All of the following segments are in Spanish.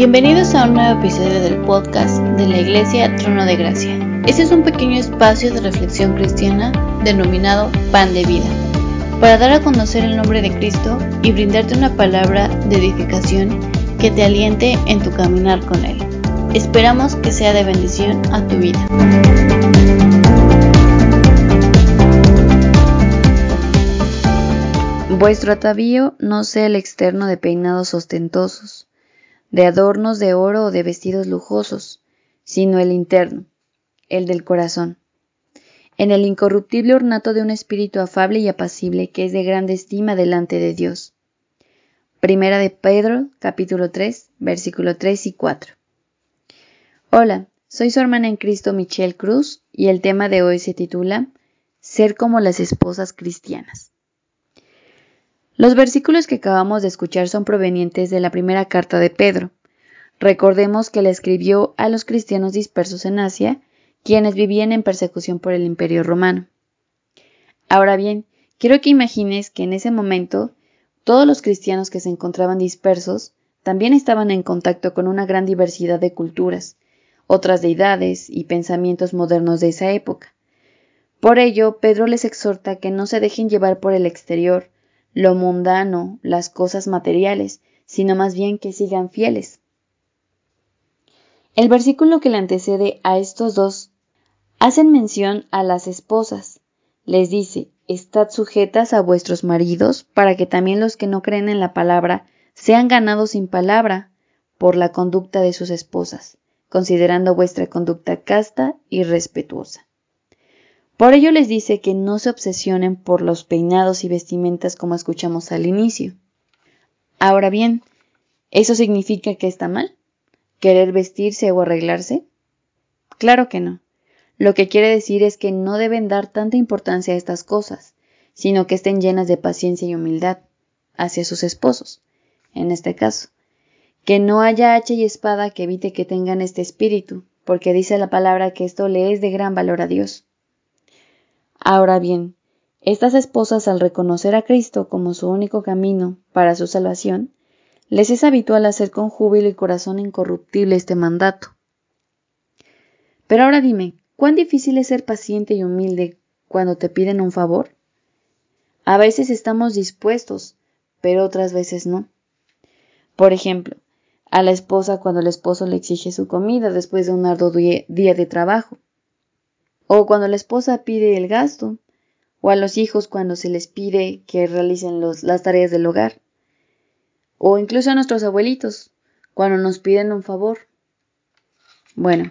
Bienvenidos a un nuevo episodio del podcast de la Iglesia Trono de Gracia. Este es un pequeño espacio de reflexión cristiana denominado Pan de Vida, para dar a conocer el nombre de Cristo y brindarte una palabra de edificación que te aliente en tu caminar con Él. Esperamos que sea de bendición a tu vida. Vuestro atavío no sea el externo de peinados ostentosos, de adornos de oro o de vestidos lujosos, sino el interno, el del corazón, en el incorruptible ornato de un espíritu afable y apacible que es de grande estima delante de Dios. Primera de Pedro, capítulo 3, versículo 3 y 4. Hola, soy su hermana en Cristo Michelle Cruz y el tema de hoy se titula Ser como las esposas cristianas. Los versículos que acabamos de escuchar son provenientes de la primera carta de Pedro. Recordemos que la escribió a los cristianos dispersos en Asia, quienes vivían en persecución por el imperio romano. Ahora bien, quiero que imagines que en ese momento todos los cristianos que se encontraban dispersos también estaban en contacto con una gran diversidad de culturas, otras deidades y pensamientos modernos de esa época. Por ello, Pedro les exhorta que no se dejen llevar por el exterior, lo mundano, las cosas materiales, sino más bien que sigan fieles. El versículo que le antecede a estos dos hacen mención a las esposas. Les dice, estad sujetas a vuestros maridos, para que también los que no creen en la palabra sean ganados sin palabra por la conducta de sus esposas, considerando vuestra conducta casta y respetuosa. Por ello les dice que no se obsesionen por los peinados y vestimentas como escuchamos al inicio. Ahora bien, ¿eso significa que está mal? ¿Querer vestirse o arreglarse? Claro que no. Lo que quiere decir es que no deben dar tanta importancia a estas cosas, sino que estén llenas de paciencia y humildad hacia sus esposos, en este caso. Que no haya hacha y espada que evite que tengan este espíritu, porque dice la palabra que esto le es de gran valor a Dios. Ahora bien, estas esposas al reconocer a Cristo como su único camino para su salvación, les es habitual hacer con júbilo y corazón incorruptible este mandato. Pero ahora dime, ¿cuán difícil es ser paciente y humilde cuando te piden un favor? A veces estamos dispuestos, pero otras veces no. Por ejemplo, a la esposa cuando el esposo le exige su comida después de un arduo día de trabajo o cuando la esposa pide el gasto, o a los hijos cuando se les pide que realicen las tareas del hogar, o incluso a nuestros abuelitos cuando nos piden un favor. Bueno,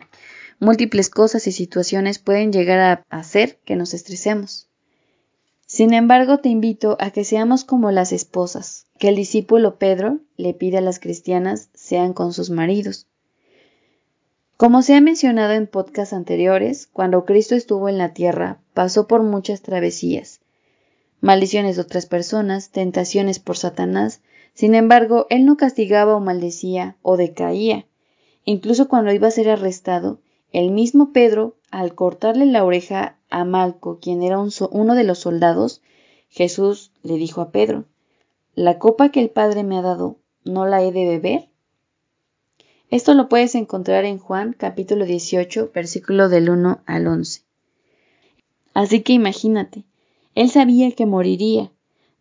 múltiples cosas y situaciones pueden llegar a hacer que nos estresemos. Sin embargo, te invito a que seamos como las esposas, que el discípulo Pedro le pide a las cristianas sean con sus maridos. Como se ha mencionado en podcasts anteriores, cuando Cristo estuvo en la tierra, pasó por muchas travesías, maldiciones de otras personas, tentaciones por Satanás, sin embargo, él no castigaba o maldecía o decaía. Incluso cuando iba a ser arrestado, el mismo Pedro, al cortarle la oreja a Malco, quien era uno de los soldados, Jesús le dijo a Pedro, La copa que el Padre me ha dado, ¿no la he de beber? Esto lo puedes encontrar en Juan capítulo 18, versículo del 1 al 11. Así que imagínate, él sabía que moriría,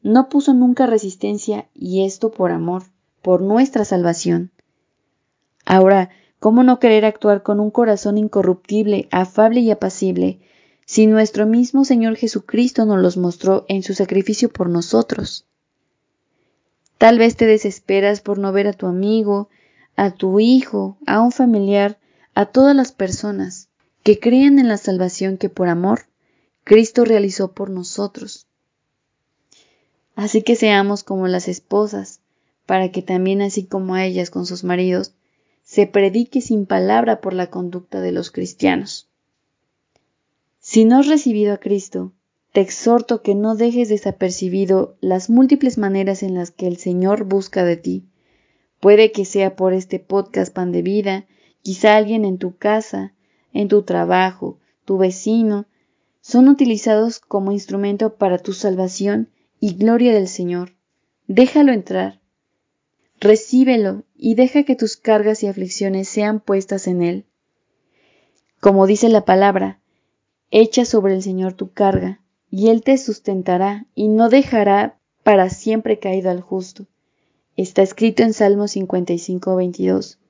no puso nunca resistencia y esto por amor, por nuestra salvación. Ahora, ¿cómo no querer actuar con un corazón incorruptible, afable y apacible, si nuestro mismo Señor Jesucristo nos los mostró en su sacrificio por nosotros? Tal vez te desesperas por no ver a tu amigo, a tu hijo, a un familiar, a todas las personas que creen en la salvación que por amor Cristo realizó por nosotros. Así que seamos como las esposas, para que también así como a ellas con sus maridos, se predique sin palabra por la conducta de los cristianos. Si no has recibido a Cristo, te exhorto que no dejes desapercibido las múltiples maneras en las que el Señor busca de ti Puede que sea por este podcast Pan de Vida, quizá alguien en tu casa, en tu trabajo, tu vecino, son utilizados como instrumento para tu salvación y gloria del Señor. Déjalo entrar. Recíbelo y deja que tus cargas y aflicciones sean puestas en Él. Como dice la palabra, echa sobre el Señor tu carga, y Él te sustentará y no dejará para siempre caído al justo. Está escrito en Salmo 55, 22.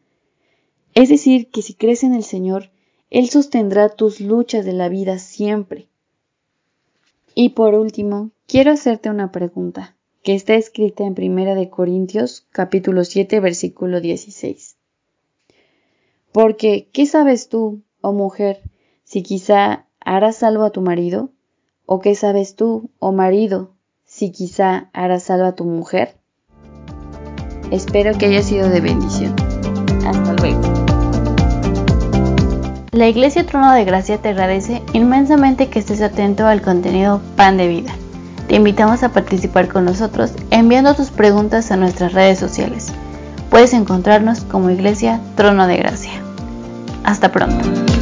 Es decir, que si crees en el Señor, Él sostendrá tus luchas de la vida siempre. Y por último, quiero hacerte una pregunta que está escrita en Primera de Corintios capítulo 7 versículo 16. Porque, ¿qué sabes tú, oh mujer, si quizá harás salvo a tu marido? ¿O qué sabes tú, oh marido, si quizá harás salvo a tu mujer? Espero que haya sido de bendición. Hasta luego. La Iglesia Trono de Gracia te agradece inmensamente que estés atento al contenido Pan de Vida. Te invitamos a participar con nosotros enviando tus preguntas a nuestras redes sociales. Puedes encontrarnos como Iglesia Trono de Gracia. Hasta pronto.